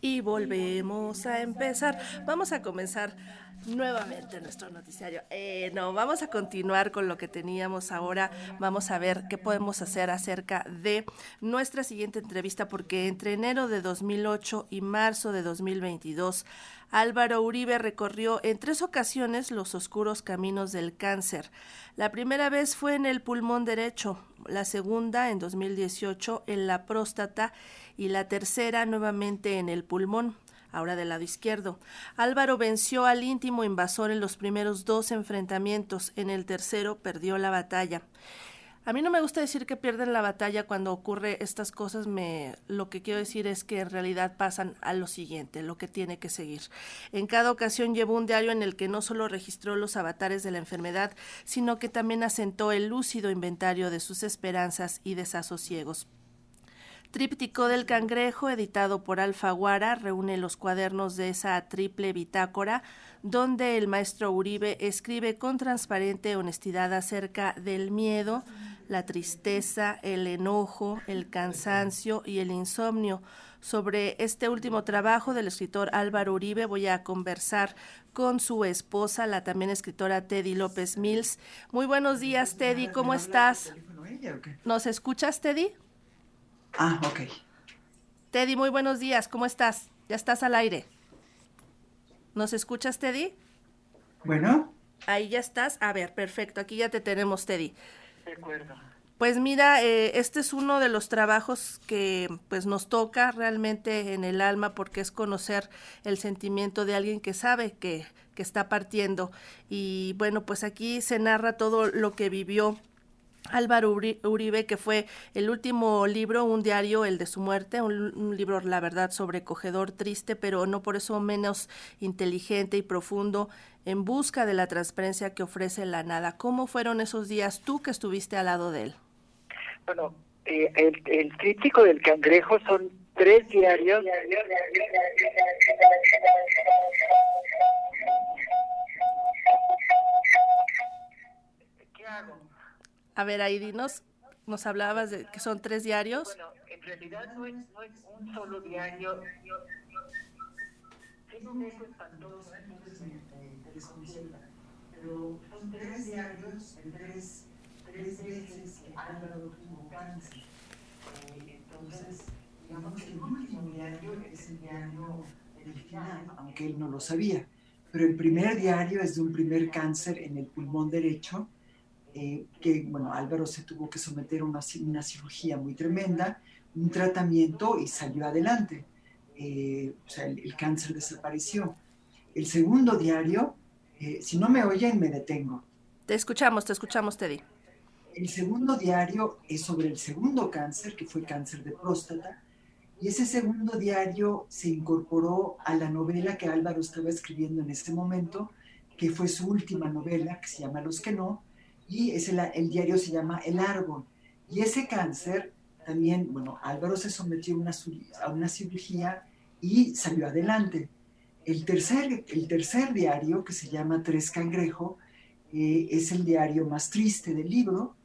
y volvemos a empezar. Vamos a comenzar nuevamente nuestro noticiario. Eh, no, vamos a continuar con lo que teníamos ahora. Vamos a ver qué podemos hacer acerca de nuestra siguiente entrevista, porque entre enero de 2008 y marzo de 2022, Álvaro Uribe recorrió en tres ocasiones los oscuros caminos del cáncer. La primera vez fue en el pulmón derecho, la segunda en 2018 en la próstata y la tercera nuevamente en el pulmón ahora del lado izquierdo. Álvaro venció al íntimo invasor en los primeros dos enfrentamientos, en el tercero perdió la batalla. A mí no me gusta decir que pierden la batalla cuando ocurre estas cosas, me lo que quiero decir es que en realidad pasan a lo siguiente, lo que tiene que seguir. En cada ocasión llevó un diario en el que no solo registró los avatares de la enfermedad, sino que también asentó el lúcido inventario de sus esperanzas y desasosiegos. Tríptico del Cangrejo, editado por Alfaguara, reúne los cuadernos de esa triple bitácora, donde el maestro Uribe escribe con transparente honestidad acerca del miedo, la tristeza, el enojo, el cansancio y el insomnio. Sobre este último trabajo del escritor Álvaro Uribe voy a conversar con su esposa, la también escritora Teddy López Mills. Muy buenos días, Teddy, ¿cómo estás? ¿Nos escuchas, Teddy? Ah, ok. Teddy, muy buenos días, ¿cómo estás? Ya estás al aire. ¿Nos escuchas, Teddy? Bueno. Ahí ya estás. A ver, perfecto, aquí ya te tenemos, Teddy. Pues mira, eh, este es uno de los trabajos que pues nos toca realmente en el alma porque es conocer el sentimiento de alguien que sabe que, que está partiendo. Y bueno, pues aquí se narra todo lo que vivió Álvaro Uribe, que fue el último libro, un diario, el de su muerte, un, libro, la verdad, sobrecogedor, triste, pero no por eso menos inteligente y profundo, en busca de la transparencia que ofrece la nada. ¿Cómo fueron esos días tú que estuviste al lado de él? Bueno, eh, el, el crítico del cangrejo son tres diarios. ¿Qué hago? A ver, ahí dinos, nos hablabas de que son tres diarios. Bueno, en realidad no es, no es un solo diario. Tengo un eco espantoso, entonces me, desconcierta. Pero son tres diarios, tres, tres veces que Álvaro tuvo cáncer. Eh, entonces, digamos que el último diario es el diario del final, aunque él no lo sabía. Pero el primer diario es de un primer cáncer en el pulmón derecho eh, que, bueno, Álvaro se tuvo que someter a una, una, cirugía muy tremenda, un tratamiento y salió adelante. Eh, o sea, el, cáncer desapareció. El segundo diario, eh, si no me oyen, me detengo. Te escuchamos, te escuchamos, Teddy. El segundo diario es sobre el segundo cáncer, que fue cáncer de próstata, y ese segundo diario se incorporó a la novela que Álvaro estaba escribiendo en ese momento, que fue su última novela, que se llama Los que no, y es el, el, diario se llama El Árbol. Y ese cáncer también, bueno, Álvaro se sometió a una, a una cirugía y salió adelante. El tercer, el tercer diario, que se llama Tres Cangrejo, eh, es el diario más triste del libro,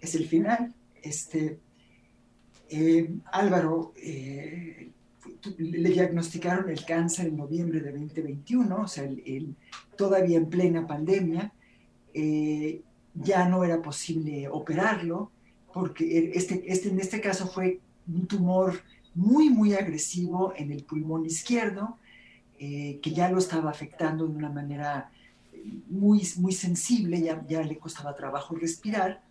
es el final. Este, eh, Álvaro eh, le diagnosticaron el cáncer en noviembre de 2021, o sea, el, todavía en plena pandemia ya no era posible operarlo, porque este, este, en este caso fue un tumor muy, muy agresivo en el pulmón izquierdo, eh, que ya lo estaba afectando de una manera muy, muy sensible, ya, ya le costaba trabajo respirar.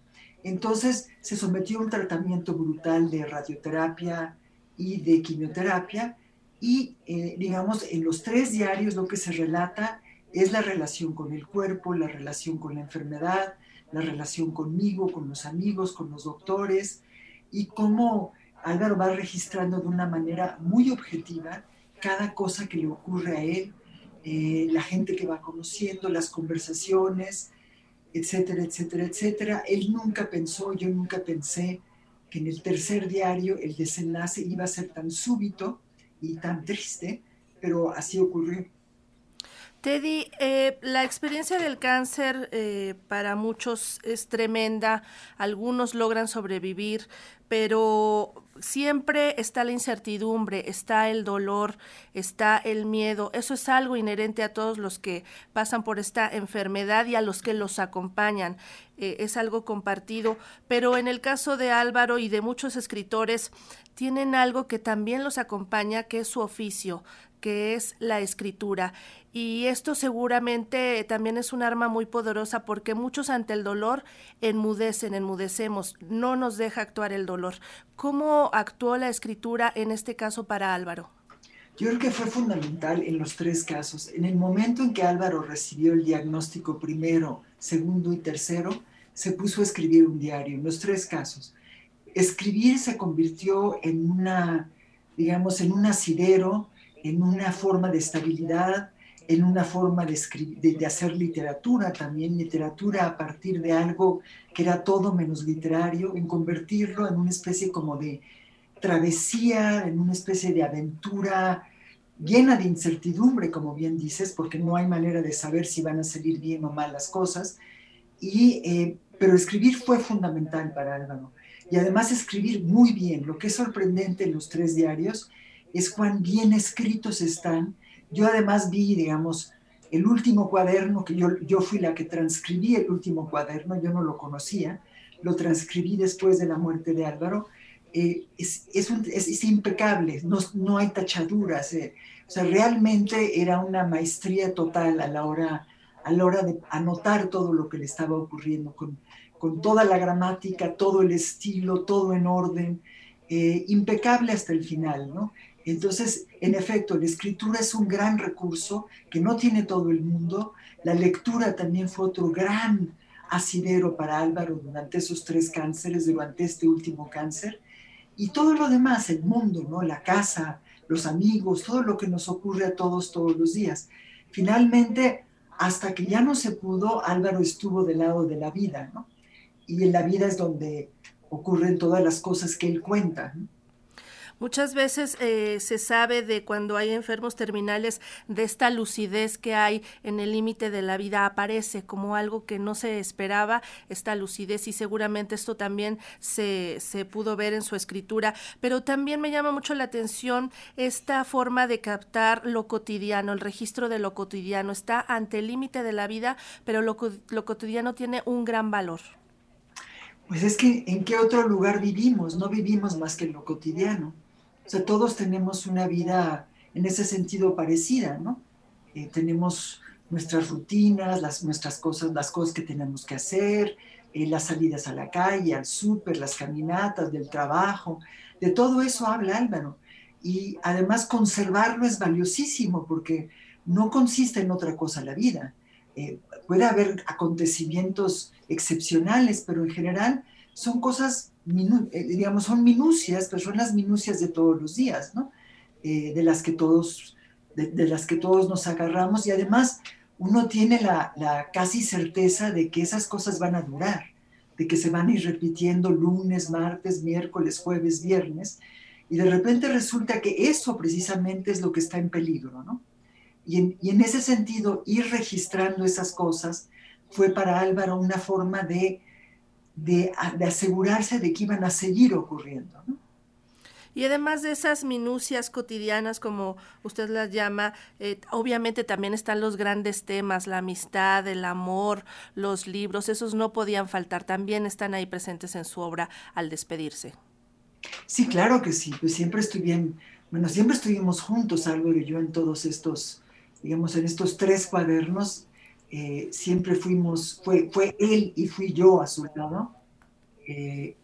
Entonces se sometió a un tratamiento brutal de radioterapia y de quimioterapia y, eh, digamos, en los tres diarios lo que se relata es la relación con el cuerpo, la relación con la enfermedad, la relación conmigo, con los amigos, con los doctores, y cómo Álvaro va registrando de una manera muy objetiva cada cosa que le ocurre a él, eh, la gente que va conociendo, las conversaciones, etcétera, etcétera, etcétera. Él nunca pensó, yo nunca pensé que en el tercer diario el desenlace iba a ser tan súbito y tan triste, pero así ocurrió. Teddy, eh, la experiencia del cáncer eh, para muchos es tremenda, algunos logran sobrevivir, pero siempre está la incertidumbre, está el dolor, está el miedo. Eso es algo inherente a todos los que pasan por esta enfermedad y a los que los acompañan. Eh, es algo compartido. Pero en el caso de Álvaro y de muchos escritores, tienen algo que también los acompaña, que es su oficio, que es la escritura. Y esto seguramente también es un arma muy poderosa porque muchos ante el dolor enmudecen, enmudecemos, no nos deja actuar el dolor. ¿Cómo actuó la escritura en este caso para Álvaro? Yo creo que fue fundamental en los tres casos. En el momento en que Álvaro recibió el diagnóstico primero, segundo y tercero, se puso a escribir un diario, en los tres casos. Escribir se convirtió en una, digamos, en un asidero, en una forma de estabilidad, en una forma de, de, hacer literatura, también literatura a partir de algo que era todo menos literario, en convertirlo en una especie como de travesía, en una especie de aventura llena de incertidumbre, como bien dices, porque no hay manera de saber si van a salir bien o mal las cosas. Y, eh, pero escribir fue fundamental para Álvaro. Y además escribir muy bien. Lo que es sorprendente en los tres diarios es cuán bien escritos están yo además vi, digamos, el último cuaderno, que yo, yo fui la que transcribí el último cuaderno, yo no lo conocía, lo transcribí después de la muerte de Álvaro, eh, es, es, es, impecable, no, no hay tachaduras, eh, o sea, realmente era una maestría total a la hora, a la hora de anotar todo lo que le estaba ocurriendo, con, con toda la gramática, todo el estilo, todo en orden, eh, impecable hasta el final, ¿no? Entonces, en efecto, la escritura es un gran recurso que no tiene todo el mundo. La lectura también fue otro gran asidero para Álvaro durante esos tres cánceres, durante este último cáncer. Y todo lo demás, el mundo, ¿no? la casa, los amigos, todo lo que nos ocurre a todos todos los días. Finalmente, hasta que ya no se pudo, Álvaro estuvo del lado de la vida, ¿no? Y en la vida es donde ocurren todas las cosas que él cuenta. Muchas veces eh, se sabe de cuando hay enfermos terminales de esta lucidez que hay en el límite de la vida, aparece como algo que no se esperaba, esta lucidez y seguramente esto también se, se pudo ver en su escritura, pero también me llama mucho la atención esta forma de captar lo cotidiano, el registro de lo cotidiano, está ante el límite de la vida, pero lo, lo cotidiano tiene un gran valor. Pues es que en qué otro lugar vivimos, no vivimos más que en lo cotidiano. O sea, todos tenemos una vida en ese sentido parecida, ¿no? Eh, tenemos nuestras rutinas, las, nuestras cosas, las cosas que tenemos que hacer, eh, las salidas a la calle, al súper, las caminatas, del trabajo, de todo eso habla Álvaro. Y además conservarlo es valiosísimo porque no consiste en otra cosa la vida. Eh, puede haber acontecimientos excepcionales, pero en general son cosas digamos, son minucias, pero son las minucias de todos los días, ¿no? Eh, de, las que todos, de, las que todos nos agarramos y además uno tiene la, la, casi certeza de que esas cosas van a durar, de que se van a ir repitiendo lunes, martes, miércoles, jueves, viernes, y de repente resulta que eso precisamente es lo que está en peligro, ¿no? Y en, y en ese sentido, ir registrando esas cosas fue para Álvaro una forma de de, asegurarse de que iban a seguir ocurriendo. Y además de esas minucias cotidianas, como usted las llama, eh, obviamente también están los grandes temas, la amistad, el amor, los libros, esos no podían faltar, también están ahí presentes en su obra al despedirse. Sí, claro que sí, pues siempre estuvimos, bueno, siempre estuvimos juntos, Álvaro y yo, en todos estos, digamos, en estos tres cuadernos, eh, siempre fuimos, fue, fue él y fui yo a su lado, eh,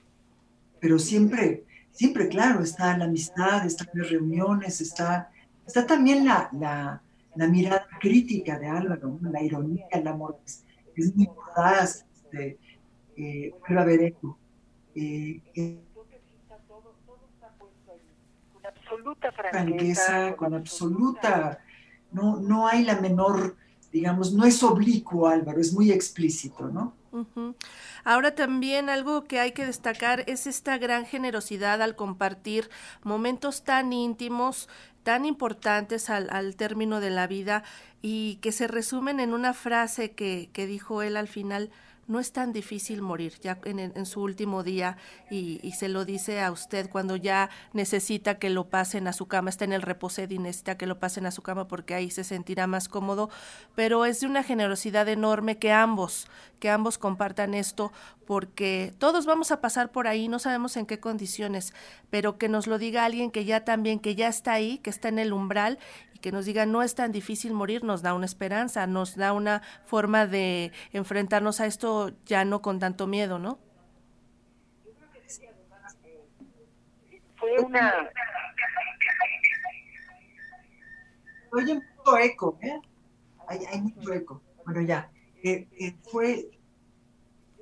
pero siempre, siempre, claro, está la amistad, están las reuniones, está, está también la, la, la mirada crítica de Álvaro, la ironía, el amor, es, es muy mordaz, este, eh, a ver eco. Eh, con absoluta franqueza, con absoluta, no, no hay la menor digamos, no es oblicuo, Álvaro, es muy explícito, ¿no? Ahora también algo que hay que destacar es esta gran generosidad al compartir momentos tan íntimos, tan importantes al, al término de la vida y que se resumen en una frase que, que dijo él al final, no es tan difícil morir ya en, su último día y, se lo dice a usted cuando ya necesita que lo pasen a su cama, está en el reposed y necesita que lo pasen a su cama porque ahí se sentirá más cómodo, pero es de una generosidad enorme que ambos, que ambos compartan esto porque todos vamos a pasar por ahí, no sabemos en qué condiciones, pero que nos lo diga alguien que ya también, que ya está ahí, que está en el umbral y que nos diga no es tan difícil morir, nos da una esperanza, nos da una forma de enfrentarnos a esto ya no con tanto miedo, ¿no? Fue una... Oye, mucho eco, ¿eh? Hay, mucho eco. Bueno, ya. Eh, eh, fue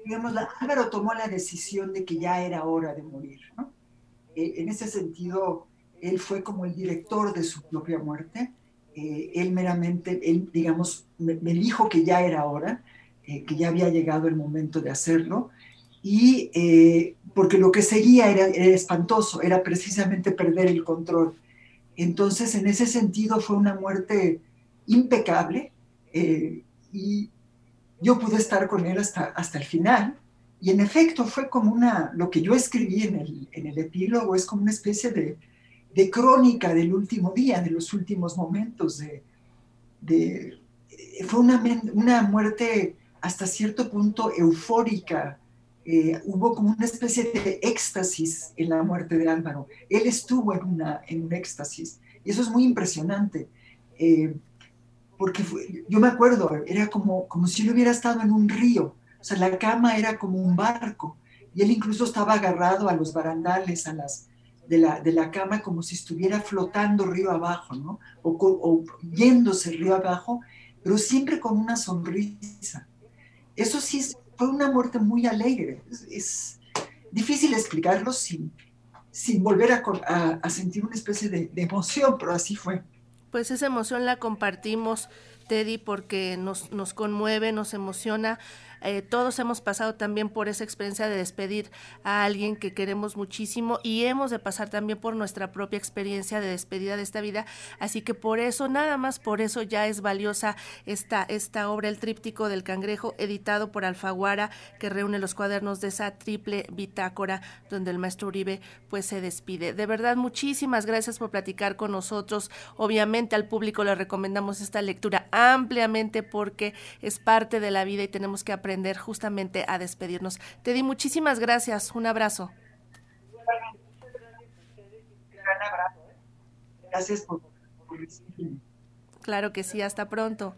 digamos, Álvaro tomó la decisión de que ya era hora de morir. ¿no? Eh, en ese sentido, él fue como el director de su propia muerte. Eh, él meramente, él, digamos, me, dijo que ya era hora, eh, que ya había llegado el momento de hacerlo. Y porque lo que seguía era, era, espantoso, era precisamente perder el control. Entonces, en ese sentido, fue una muerte impecable. y yo pude estar con él hasta, hasta el final. Y en efecto fue como una, lo que yo escribí en el, en el epílogo es como una especie de, de, crónica del último día, de los últimos momentos. De, fue una, una, muerte hasta cierto punto eufórica. Eh, hubo como una especie de éxtasis en la muerte de Álvaro. Él estuvo en, una, en un éxtasis. Y eso es muy impresionante. Eh, porque yo me acuerdo, era como, como si él hubiera estado en un río, o sea, la cama era como un barco, y él incluso estaba agarrado a los barandales, a las, de la, de la cama, como si estuviera flotando río abajo, ¿no? O, o yéndose río abajo, pero siempre con una sonrisa. Eso sí fue una muerte muy alegre. Es, difícil explicarlo sin, sin volver a, a, sentir una especie de emoción, pero así fue pues esa emoción la compartimos, Teddy, porque nos, nos conmueve, nos emociona eh, todos hemos pasado también por esa experiencia de despedir a alguien que queremos muchísimo y hemos de pasar también por nuestra propia experiencia de despedida de esta vida. Así que por eso, nada más por eso ya es valiosa esta, esta obra, el tríptico del cangrejo, editado por Alfaguara, que reúne los cuadernos de esa triple bitácora donde el maestro Uribe pues se despide. De verdad, muchísimas gracias por platicar con nosotros. Obviamente al público le recomendamos esta lectura ampliamente porque es parte de la vida y tenemos que aprender justamente a despedirnos. Te di muchísimas gracias, un abrazo. Gracias por, Claro que sí, hasta pronto.